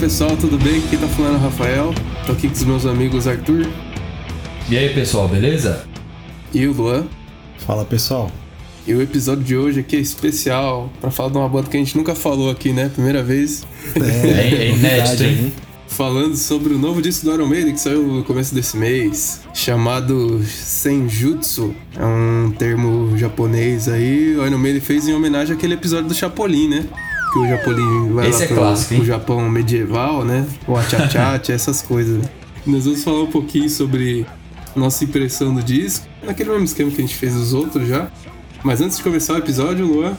Pessoal, tudo bem? Quem tá falando é o Rafael. Tô aqui com os meus amigos Arthur. E aí pessoal, beleza? E o Luan. Fala pessoal. E o episódio de hoje aqui é especial para falar de uma banda que a gente nunca falou aqui, né? Primeira vez. É, é, é inédito, hein? Falando sobre o novo disco do Iron Maiden que saiu no começo desse mês, chamado Senjutsu. É um termo japonês aí. O Iron Maiden fez em homenagem àquele episódio do Chapolin, né? Que o Japolim vai Esse lá é pro, clássico, pro Japão medieval, né? O achachate, essas coisas. Nós vamos falar um pouquinho sobre nossa impressão do disco, naquele mesmo esquema que a gente fez os outros já. Mas antes de começar o episódio, Luan.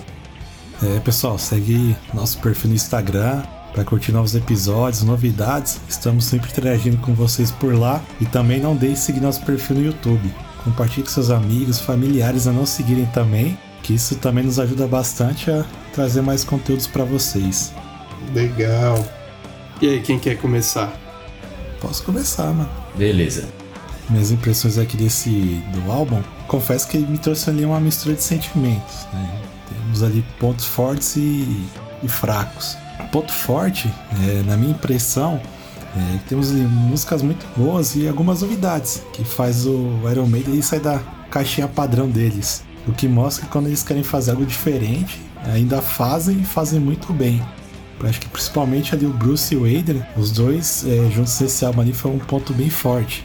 É, pessoal, segue nosso perfil no Instagram para curtir novos episódios, novidades. Estamos sempre interagindo com vocês por lá. E também não deixe de seguir nosso perfil no YouTube. Compartilhe com seus amigos, familiares a não seguirem também, que isso também nos ajuda bastante a trazer mais conteúdos para vocês. Legal. E aí, quem quer começar? Posso começar, mano. Beleza. Minhas impressões aqui desse do álbum, confesso que me trouxe ali uma mistura de sentimentos. Né? Temos ali pontos fortes e, e fracos. Ponto forte, é, na minha impressão, é que temos ali músicas muito boas e algumas novidades que faz o Iron Maiden sair da caixinha padrão deles. O que mostra que quando eles querem fazer algo diferente, ainda fazem e fazem muito bem. Eu acho que principalmente ali o Bruce e o Adrian, os dois é, juntos nesse álbum ali foi um ponto bem forte.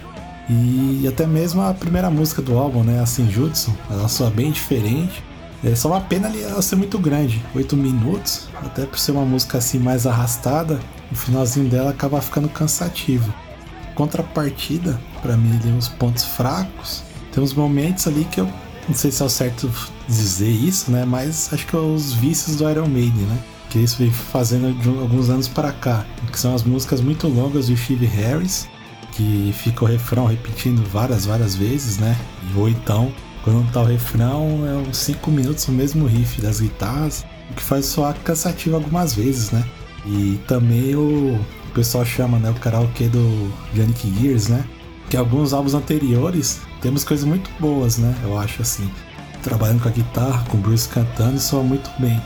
E até mesmo a primeira música do álbum, né, a Senjutsu, ela soa bem diferente. É só uma pena ela ser muito grande, 8 minutos, até por ser uma música assim mais arrastada, o finalzinho dela acaba ficando cansativo. Contrapartida, para mim, ali uns pontos fracos. Tem uns momentos ali que eu não sei se é o certo dizer isso, né? Mas acho que é os vícios do Iron Maiden, né? Que isso vem fazendo de alguns anos para cá. Que são as músicas muito longas do Steve Harris, que fica o refrão repetindo várias, várias vezes, né? Ou então, quando tá o refrão, é uns 5 minutos o mesmo riff das guitarras, o que faz soar cansativo algumas vezes, né? E também o, o pessoal chama, né, o karaokê do Yannick Gears, né? Que alguns álbuns anteriores temos coisas muito boas, né? Eu acho assim. Trabalhando com a guitarra, com o Bruce cantando, soa muito bem.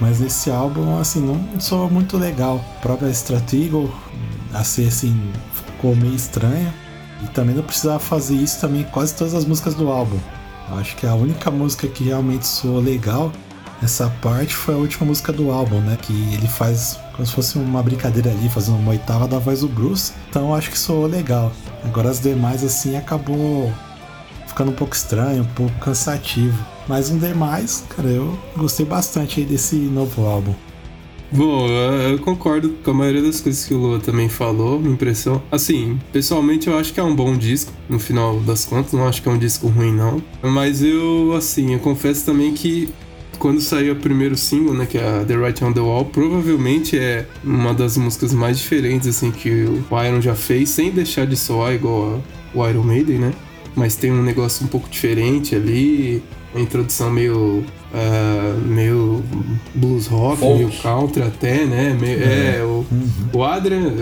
Mas nesse álbum, assim, não soa muito legal. A própria ser assim, ficou meio estranha. E também não precisava fazer isso também quase todas as músicas do álbum. Eu acho que a única música que realmente soou legal essa parte foi a última música do álbum, né? Que ele faz como se fosse uma brincadeira ali, fazendo uma oitava da voz do Bruce. Então acho que soou legal. Agora as demais, assim, acabou ficando um pouco estranho, um pouco cansativo. Mas um demais, cara, eu gostei bastante aí desse novo álbum. Bom, eu concordo com a maioria das coisas que o Lua também falou, minha impressão. Assim, pessoalmente eu acho que é um bom disco, no final das contas, não acho que é um disco ruim, não. Mas eu, assim, eu confesso também que quando saiu o primeiro single, né, que é a The Right on the Wall, provavelmente é uma das músicas mais diferentes assim que o Iron já fez, sem deixar de soar igual o Iron Maiden, né? Mas tem um negócio um pouco diferente ali, uma introdução meio uh, meio blues rock, Folk. meio country até, né? Meio, é. é, o, uhum. o Adrian,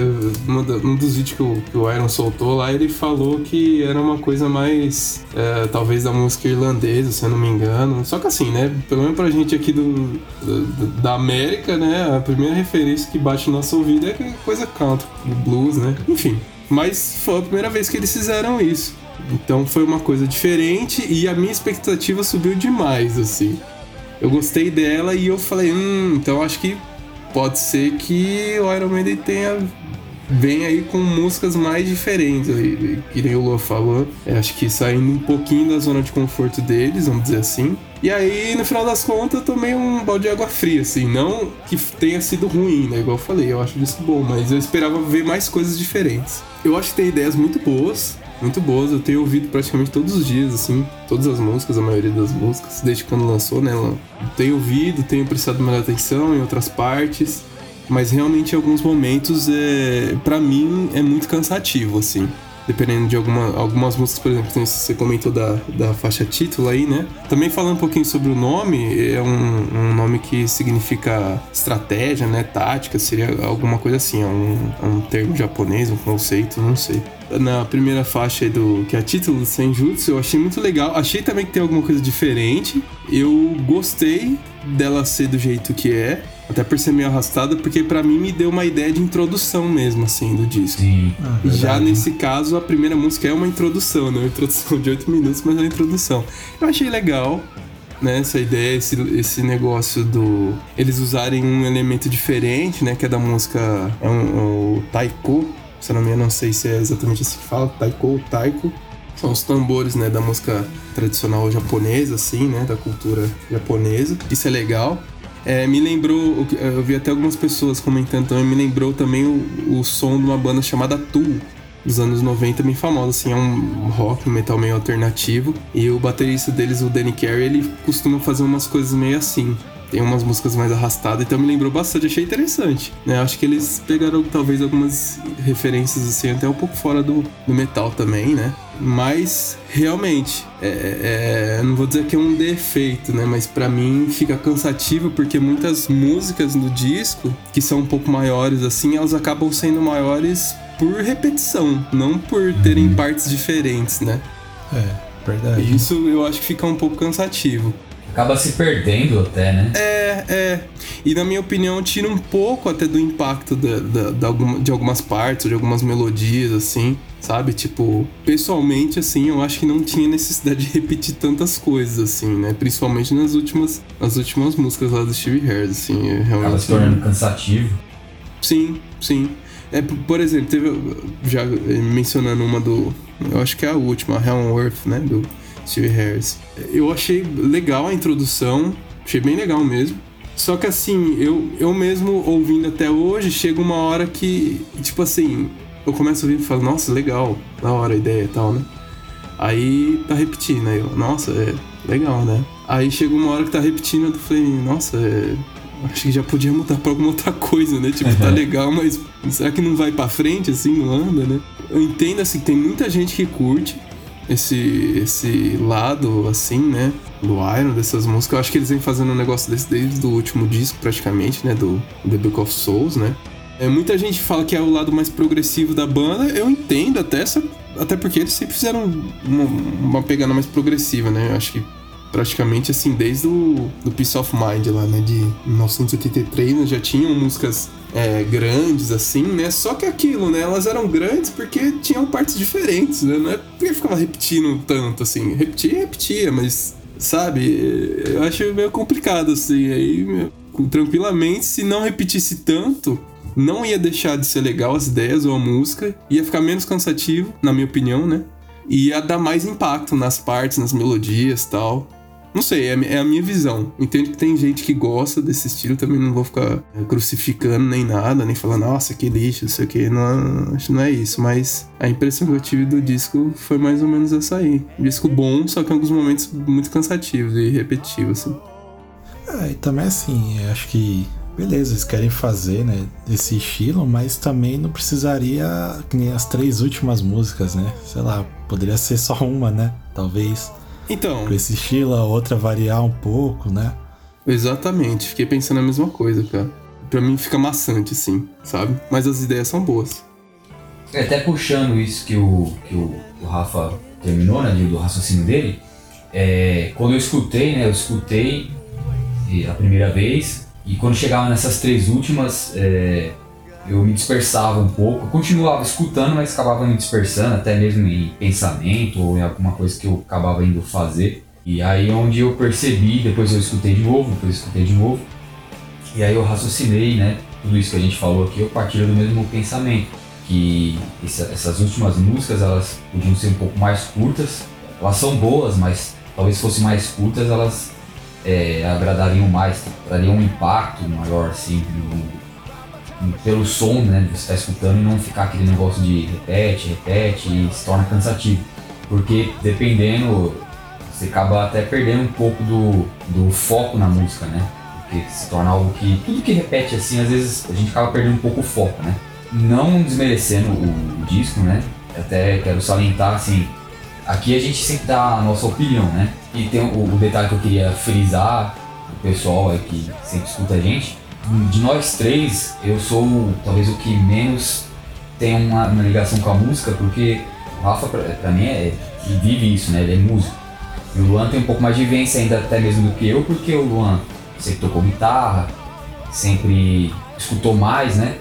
um dos vídeos que o, que o Iron soltou lá, ele falou que era uma coisa mais, uh, talvez da música irlandesa, se eu não me engano. Só que assim, né? Pelo menos pra gente aqui do, do da América, né? A primeira referência que bate no nosso ouvido é coisa country, blues, né? Enfim. Mas foi a primeira vez que eles fizeram isso. Então foi uma coisa diferente e a minha expectativa subiu demais, assim eu gostei dela e eu falei, hum, então acho que pode ser que o Iron Maiden tenha vem aí com músicas mais diferentes, aí, que nem o Lua falou. Eu acho que saindo um pouquinho da zona de conforto deles, vamos dizer assim. E aí, no final das contas, eu tomei um balde de água fria, assim. Não que tenha sido ruim, né? Igual eu falei, eu acho isso bom, mas eu esperava ver mais coisas diferentes. Eu acho que tem ideias muito boas, muito boas. Eu tenho ouvido praticamente todos os dias, assim, todas as músicas, a maioria das músicas, desde quando lançou, né? Tenho ouvido, tenho prestado mais atenção em outras partes, mas realmente em alguns momentos, é, para mim, é muito cansativo, assim dependendo de alguma, algumas músicas, por exemplo, você comentou da, da faixa título aí, né? Também falando um pouquinho sobre o nome, é um, um nome que significa estratégia, né? Tática, seria alguma coisa assim, é um, é um termo japonês, um conceito, não sei. Na primeira faixa do que é a título do Senjutsu, eu achei muito legal. Achei também que tem alguma coisa diferente. Eu gostei dela ser do jeito que é Até por ser meio arrastada, porque para mim me deu uma ideia de introdução mesmo, assim, do disco. Sim. Ah, E já nesse caso, a primeira música é uma introdução, não é uma introdução de 8 minutos, mas é uma introdução. Eu achei legal, né, essa ideia, esse, esse negócio do. Eles usarem um elemento diferente, né, que é da música. É um, o taiko, se eu não me engano, não sei se é exatamente assim que fala, taiko ou taiko. São os tambores, né, da música tradicional japonesa, assim, né, da cultura japonesa. Isso é legal. É, me lembrou, eu vi até algumas pessoas comentando também, me lembrou também o, o som de uma banda chamada Tool, dos anos 90, bem famosa, assim, é um rock, um metal meio alternativo. E o baterista deles, o Danny Carey, ele costuma fazer umas coisas meio assim. Tem umas músicas mais arrastadas, então me lembrou bastante, achei interessante. Né? Acho que eles pegaram talvez algumas referências assim, até um pouco fora do, do metal também, né? Mas realmente, é, é, não vou dizer que é um defeito, né? Mas pra mim fica cansativo porque muitas músicas no disco, que são um pouco maiores assim, elas acabam sendo maiores por repetição, não por terem partes diferentes, né? É, verdade. Isso eu acho que fica um pouco cansativo. Acaba se perdendo até, né? É, é. E na minha opinião, tira um pouco até do impacto da, da- da alguma- de algumas partes, de algumas melodias, assim, sabe? Tipo, pessoalmente, assim, eu acho que não tinha necessidade de repetir tantas coisas, assim, né? Principalmente nas últimas, nas últimas músicas lá do Steve Harris, assim, é Acaba realmente. se tornando cansativo. Sim, sim. É, por exemplo, teve. Já mencionando uma do. Eu acho que é a última, a Hell on Earth, né? Do Steve Harris. Eu achei legal a introdução, achei bem legal mesmo. Só que assim, eu, eu mesmo ouvindo até hoje, chega uma hora que, tipo assim, eu começo a ouvir e falo, nossa, legal, da hora a ideia e tal, né? Aí tá repetindo, aí eu, nossa, é legal, né? Aí chega uma hora que tá repetindo, eu falei, nossa, é, acho que já podia mudar pra alguma outra coisa, né? Tipo, tá legal, mas será que não vai pra frente assim, não anda, né? Eu entendo assim, que tem muita gente que curte esse, esse lado, assim, né? Do Iron, dessas músicas. Eu acho que eles vêm fazendo um negócio desse desde o último disco, praticamente, né? Do The Book of Souls, né? É, muita gente fala que é o lado mais progressivo da banda. Eu entendo até, essa, até porque eles sempre fizeram uma, uma pegada mais progressiva, né? Eu acho que praticamente assim, desde o do Peace of Mind lá, né? De 1983, né, já tinham músicas é, grandes, assim, né? Só que aquilo, né? Elas eram grandes porque tinham partes diferentes, né? Não é porque ficava repetindo tanto, assim. Repetia, repetia, mas, sabe? Eu acho meio complicado, assim. Aí, meu, tranquilamente, se não repetisse tanto, não ia deixar de ser legal as ideias ou a música, ia ficar menos cansativo, na minha opinião, né? E ia dar mais impacto nas partes, nas melodias tal. Não sei, é, é a minha visão. Entendo que tem gente que gosta desse estilo, também não vou ficar é, crucificando nem nada, nem falando, nossa, que lixo, isso aqui. Não, acho que não é isso, mas a impressão que eu tive do disco foi mais ou menos essa aí. Disco bom, só que em alguns momentos muito cansativos e repetitivos, assim. Ah, e também assim, acho que beleza, eles querem fazer, né, esse estilo, mas também não precisaria que nem as três últimas músicas, né? Sei lá, poderia ser só uma, né? Talvez Então, com esse estilo, a outra variar um pouco, né? exatamente, fiquei pensando a mesma coisa, cara. Pra mim fica maçante, assim, sabe? Mas as ideias são boas. É, Até puxando isso que o, que o, o Rafa terminou, né, do raciocínio dele, é, quando eu escutei, né, eu escutei a primeira vez, e quando chegava nessas três últimas, é, eu me dispersava um pouco, continuava escutando, mas acabava me dispersando, até mesmo em pensamento ou em alguma coisa que eu acabava indo fazer. E aí onde eu percebi, depois eu escutei de novo, depois eu escutei de novo, e aí eu raciocinei, né, tudo isso que a gente falou aqui, eu partilho do mesmo pensamento que essa- essas últimas músicas elas podiam ser um pouco mais curtas. Elas são boas, mas talvez fossem mais curtas, elas é, agradariam mais, trariam um impacto maior assim no- pelo som, né, de você estar escutando e não ficar aquele negócio de repete, repete e se torna cansativo. Porque dependendo, você acaba até perdendo um pouco do, do foco na música, né? Porque se torna algo que. Tudo que repete assim, às vezes a gente acaba perdendo um pouco o foco, né? Não desmerecendo o, o disco, né? Até quero salientar assim. Aqui a gente sempre dá a nossa opinião, né? E tem o, o detalhe que eu queria frisar, o pessoal aí que sempre escuta a gente. De nós três, eu sou talvez o que menos tem uma, uma ligação com a música, porque o Rafa, pra, pra mim, é, vive isso, né? Ele é músico. E o Luan tem um pouco mais de vivência ainda até mesmo do que eu, porque o Luan sempre tocou guitarra, sempre escutou mais, né?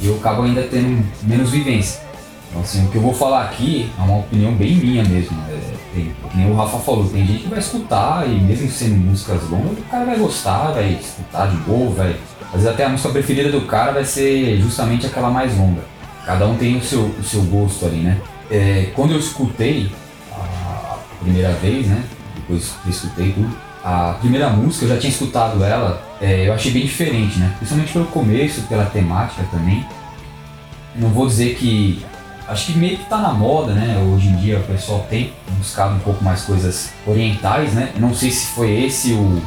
Eu acabo ainda tendo menos vivência. Então, assim, o que eu vou falar aqui é uma opinião bem minha mesmo. Né? Tem, nem o Rafa falou, tem gente que vai escutar e mesmo sendo músicas longas, o cara vai gostar, vai escutar de boa, vai. Às vezes até a música preferida do cara vai ser justamente aquela mais longa. Cada um tem o seu, o seu gosto ali, né? É, quando eu escutei a primeira vez, né? Depois que escutei tudo, a primeira música eu já tinha escutado ela, é, eu achei bem diferente, né? Principalmente pelo começo, pela temática também. Não vou dizer que acho que meio que tá na moda, né? Hoje em dia o pessoal tem buscado um pouco mais coisas orientais, né? Não sei se foi esse o,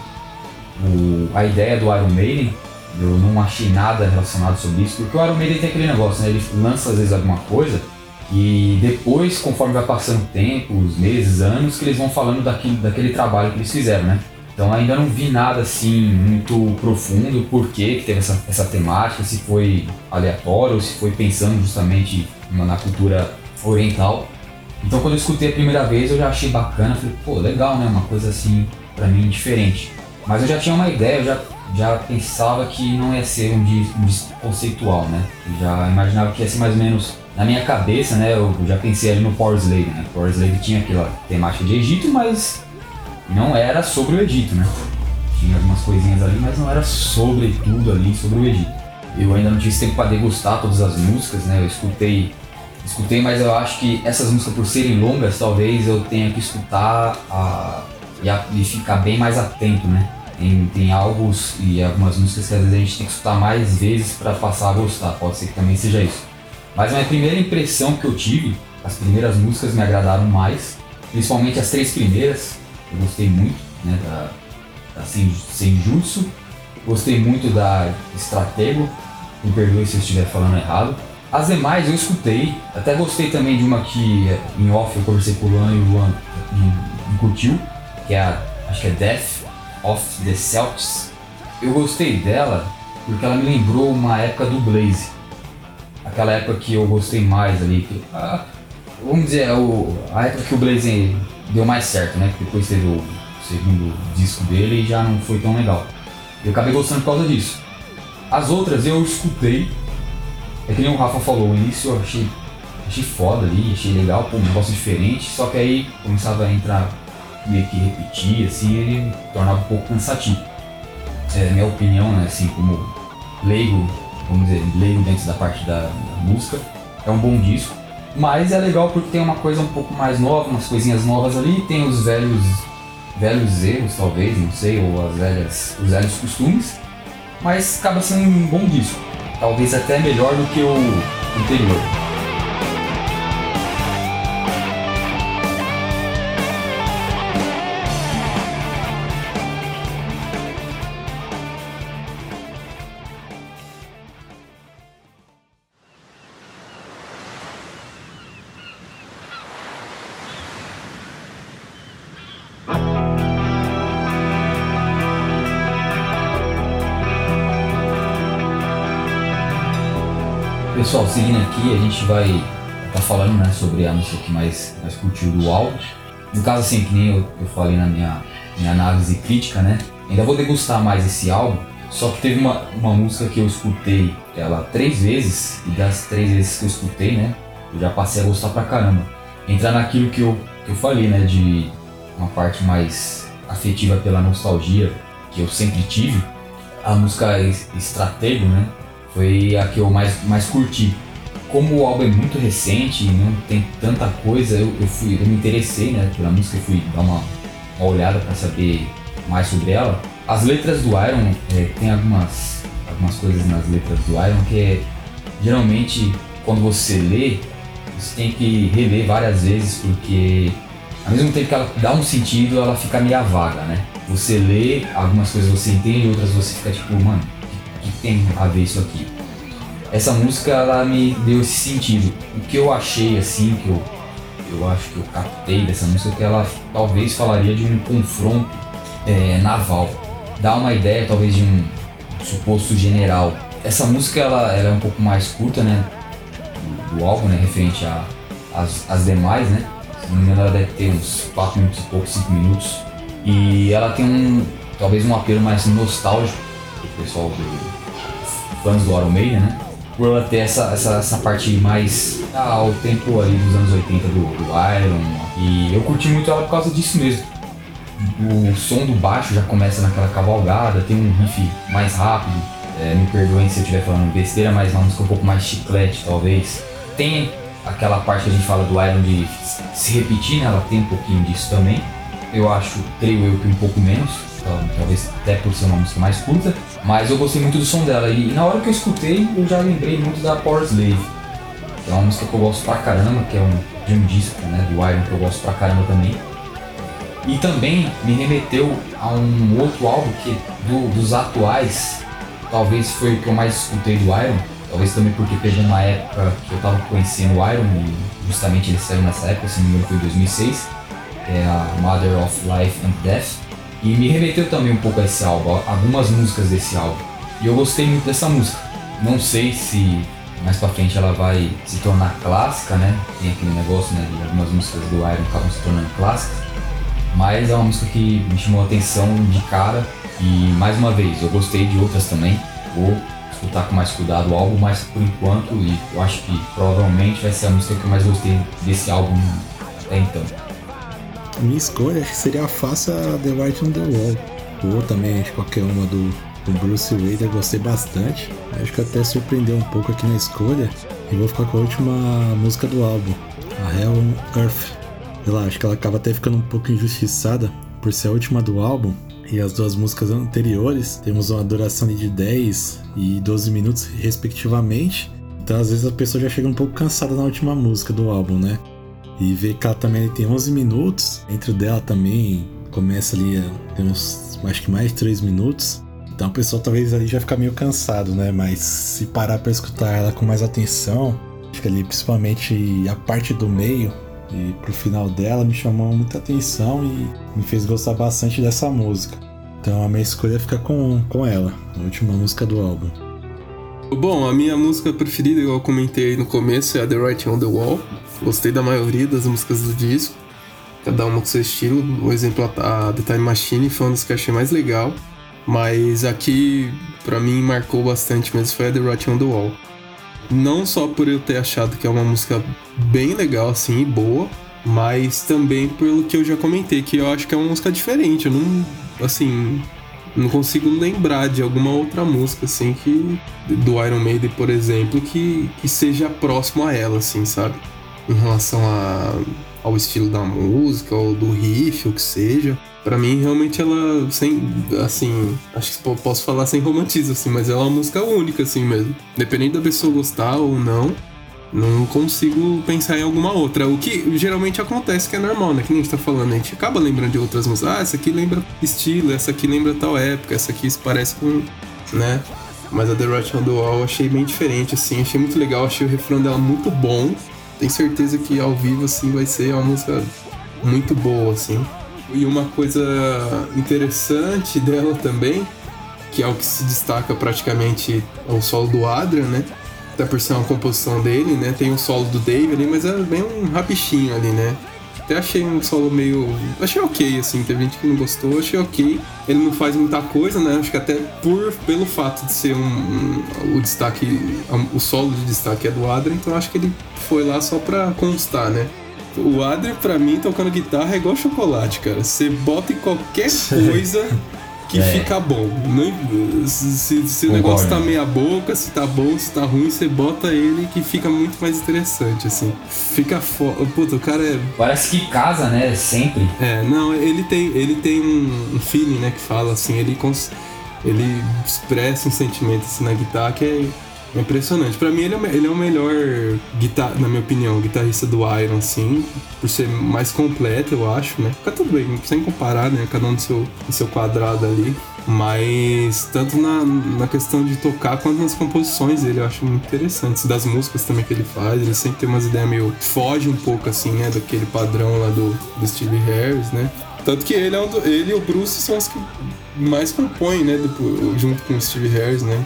o, a ideia do Iron Maiden. Eu não achei nada relacionado sobre isso, porque o Iron Maiden tem aquele negócio, né? Ele lança às vezes alguma coisa e depois, conforme vai passando o tempo, os meses, anos, que eles vão falando daquele, daquele trabalho que eles fizeram, né? Então ainda não vi nada assim muito profundo, por que teve essa, essa temática, se foi aleatório ou se foi pensando justamente na cultura oriental. Então quando eu escutei a primeira vez eu já achei bacana, falei, pô, legal, né? Uma coisa assim, para mim, diferente. Mas eu já tinha uma ideia, eu já, já pensava que não ia ser um disco, um disco conceitual, né? Eu já imaginava que ia ser mais ou menos na minha cabeça, né, eu já pensei ali no Power Slave, né? Power Slave tinha aquela temática de Egito, mas não era sobre o Egito, né? Tinha algumas coisinhas ali, mas não era sobre tudo ali, sobre o Egito. Eu ainda não tive tempo para degustar todas as músicas, né? Eu escutei, escutei, mas eu acho que essas músicas por serem longas, talvez eu tenha que escutar a, e, a, e ficar bem mais atento, né? Tem, tem algo e algumas músicas que às vezes a gente tem que escutar mais vezes para passar a gostar. Pode ser que também seja isso. Mas a minha primeira impressão que eu tive, as primeiras músicas me agradaram mais, principalmente as três primeiras, eu gostei muito, né, da, da Senjutsu, gostei muito da Stratego, me perdoe se eu estiver falando errado. As demais eu escutei, até gostei também de uma que em off eu conversei com o Luan e o Luan me, curtiu, que é a, acho que é Death of the Celtics. Eu gostei dela porque ela me lembrou uma época do Blaze aquela época que eu gostei mais ali. Que, ah, vamos dizer, o, a época que o Blaze deu mais certo, né? Depois teve o segundo disco dele e já não foi tão legal. Eu acabei gostando por causa disso. As outras eu escutei, é que nem o Rafa falou, o início eu achei, achei foda ali, achei legal, pô, um negócio diferente, só que aí começava a entrar meio que repetir, assim, ele tornava um pouco cansativo. É minha opinião, né, assim, como leigo vamos dizer, leigo dentro da parte da, da, música. É um bom disco. Mas é legal porque tem uma coisa um pouco mais nova, umas coisinhas novas ali, tem os velhos velhos erros, talvez, não sei, ou as velhas, os velhos costumes. Mas acaba sendo um bom disco. Talvez até melhor do que o anterior. Pessoal, seguindo aqui, a gente vai estar tá falando né, sobre a música que mais, mais curtiu do álbum. No caso, assim, que nem eu, eu falei na minha, minha análise crítica, né? Ainda vou degustar mais esse álbum, só que teve uma, uma música que eu escutei ela três vezes, e das três vezes que eu escutei, né? Eu já passei a gostar pra caramba. Entrar naquilo que eu, que eu falei, né? De uma parte mais afetiva pela nostalgia que eu sempre tive. A música Estratego, né? Foi a que eu mais, mais curti. Como o álbum é muito recente e não tem tanta coisa, eu, eu, fui, eu me interessei né, pela música e fui dar uma, uma olhada para saber mais sobre ela. As letras do Iron, é, tem algumas, algumas coisas nas letras do Iron que é, geralmente quando você lê, você tem que reler várias vezes porque ao mesmo tempo que ela dá um sentido, ela fica meio vaga, né? Você lê, algumas coisas você entende, outras você fica tipo, mano, que tem a ver isso aqui. Essa música ela me deu esse sentido. O que eu achei assim, que eu, eu acho que eu captei dessa música, é que ela talvez falaria de um confronto é, naval. Dá uma ideia talvez de um suposto general. Essa música ela, ela é um pouco mais curta, né? Do, do álbum, né? Referente às demais, né? Se não me engano, ela deve ter uns 4 minutos e pouco, 5 minutos. E ela tem um, talvez um apelo mais nostálgico o pessoal do fãs do Iron Maiden, né? Por ela ter essa, essa, essa parte mais ah, ao tempo ali dos anos 80 do, do Iron. E eu curti muito ela por causa disso mesmo. O som do baixo já começa naquela cavalgada, tem um riff mais rápido. É, me perdoem se eu estiver falando besteira, mas uma música um pouco mais chiclete, talvez. Tem aquela parte que a gente fala do Iron de se repetir, né? Ela tem um pouquinho disso também. Eu acho, creio eu, que um pouco menos, talvez até por ser uma música mais curta. Mas eu gostei muito do som dela e na hora que eu escutei, eu já lembrei muito da Power Slave. Que é uma música que eu gosto pra caramba, que é um, de um disco né, do Iron que eu gosto pra caramba também. E também me remeteu a um outro álbum que do, dos atuais, talvez foi o que eu mais escutei do Iron, talvez também porque pegou uma época que eu tava conhecendo o Iron e justamente ele saiu nessa época, se não me engano foi em 2006, que é a Mother of Life and Death, e me remeteu também um pouco a esse álbum, algumas músicas desse álbum. E eu gostei muito dessa música. Não sei se mais pra frente ela vai se tornar clássica, né? Tem aquele negócio, né? De algumas músicas do Iron acabam se tornando clássicas. Mas é uma música que me chamou a atenção de cara. E mais uma vez, eu gostei de outras também. Vou escutar com mais cuidado o álbum, mas por enquanto, e eu acho que provavelmente vai ser a música que eu mais gostei desse álbum até então. Minha escolha seria a Faça The White on the Wall. Ou também acho qualquer uma do, do Bruce Wade, eu gostei bastante. Acho que até surpreendeu um pouco aqui na escolha. E vou ficar com a última música do álbum, a Hell on Earth. Sei lá, acho que ela acaba até ficando um pouco injustiçada por ser a última do álbum. E as duas músicas anteriores temos uma duração de 10 e 12 minutos, respectivamente. Então, às vezes, a pessoa já chega um pouco cansada na última música do álbum, né? E ela também tem 11 minutos. Dentro dela também começa ali, tem uns, acho que mais de 3 minutos. Então, o pessoal talvez ali já fica meio cansado, né? Mas se parar para escutar ela com mais atenção, que ali, principalmente a parte do meio, e pro final dela me chamou muita atenção e me fez gostar bastante dessa música. Então a minha escolha fica com, com ela, a última música do álbum. Bom, a minha música preferida, igual eu comentei no começo, é a The Writing on the Wall. Gostei da maioria das músicas do disco, cada uma com seu estilo. O exemplo, a The Time Machine foi uma das que eu achei mais legal, mas aqui, para mim, marcou bastante mesmo foi a The Writing on the Wall. Não só por eu ter achado que é uma música bem legal, assim, e boa, mas também pelo que eu já comentei, que eu acho que é uma música diferente. Eu não, assim, não consigo lembrar de alguma outra música, assim, que. Do Iron Maiden, por exemplo, que, que seja próximo a ela, assim, sabe? Em relação a, ao estilo da música, ou do riff, ou que seja. Para mim, realmente, ela, sem, assim, acho que posso falar sem romantismo, assim, mas ela é uma música única, assim mesmo. Dependendo da pessoa gostar ou não, não consigo pensar em alguma outra. O que geralmente acontece, que é normal, né? Que nem a gente tá falando, a gente acaba lembrando de outras músicas. Ah, essa aqui lembra estilo, essa aqui lembra tal época, essa aqui se parece com, né? Mas a The Rush on the Wall eu achei bem diferente, assim, achei muito legal, achei o refrão dela muito bom. Tenho certeza que ao vivo, assim, vai ser uma música muito boa, assim. E uma coisa interessante dela também, que é o que se destaca praticamente é o solo do Adrian, né? Até por ser uma composição dele, né? Tem o solo do Dave ali, mas é bem um rapichinho ali, né? Até achei um solo meio. Achei ok, assim. Teve gente que não gostou, achei ok. Ele não faz muita coisa, né? Acho que até por, pelo fato de ser um, um o destaque. O solo de destaque é do Adrian, então acho que ele foi lá só pra constar, né? O Adri, pra mim, tocando guitarra é igual chocolate, cara. Você bota em qualquer coisa que é. fica bom. Não, se, se o negócio tá meia boca, se tá bom, se tá ruim, você bota ele que fica muito mais interessante, assim. Fica foda. Puta, o cara é. Parece que casa, né? Sempre. É, não, ele tem, ele tem um, feeling, né, que fala assim, ele, cons... ele expressa um sentimento assim na guitarra que é é impressionante. Pra mim, ele é, ele é o melhor guitar, na minha opinião, guitarrista do Iron, assim, por ser mais completo, eu acho, né? Fica tudo bem, sem comparar, né? Cada um do seu, do seu quadrado ali. Mas tanto na, na questão de tocar quanto nas composições dele, eu acho muito interessante. Das músicas também que ele faz, ele sempre tem umas ideias meio. foge um pouco assim, né? Daquele padrão lá do, do Steve Harris, né? Tanto que ele, é um do, ele e o Bruce são os que mais compõem, né? Do, junto com o Steve Harris, né?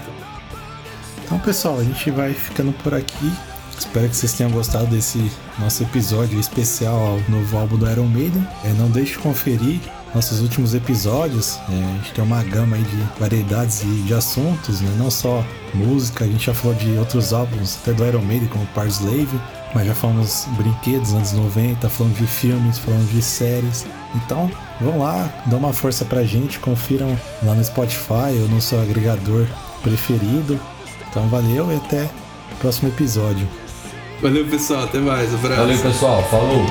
Então, pessoal, a gente vai ficando por aqui. Espero que vocês tenham gostado desse nosso episódio especial ao novo álbum do Iron Maiden. É, não deixe de conferir nossos últimos episódios, é, a gente tem uma gama de variedades e de assuntos, né? Não só música, a gente já falou de outros álbuns, até do Iron Maiden, como Parslave, mas já falamos brinquedos anos 90, falamos de filmes, falamos de séries. Então, vão lá, dá uma força pra gente, confiram lá no Spotify ou no seu agregador preferido. Então, valeu e até o próximo episódio. Valeu, pessoal. Até mais. Abraço. Valeu, pessoal. Falou.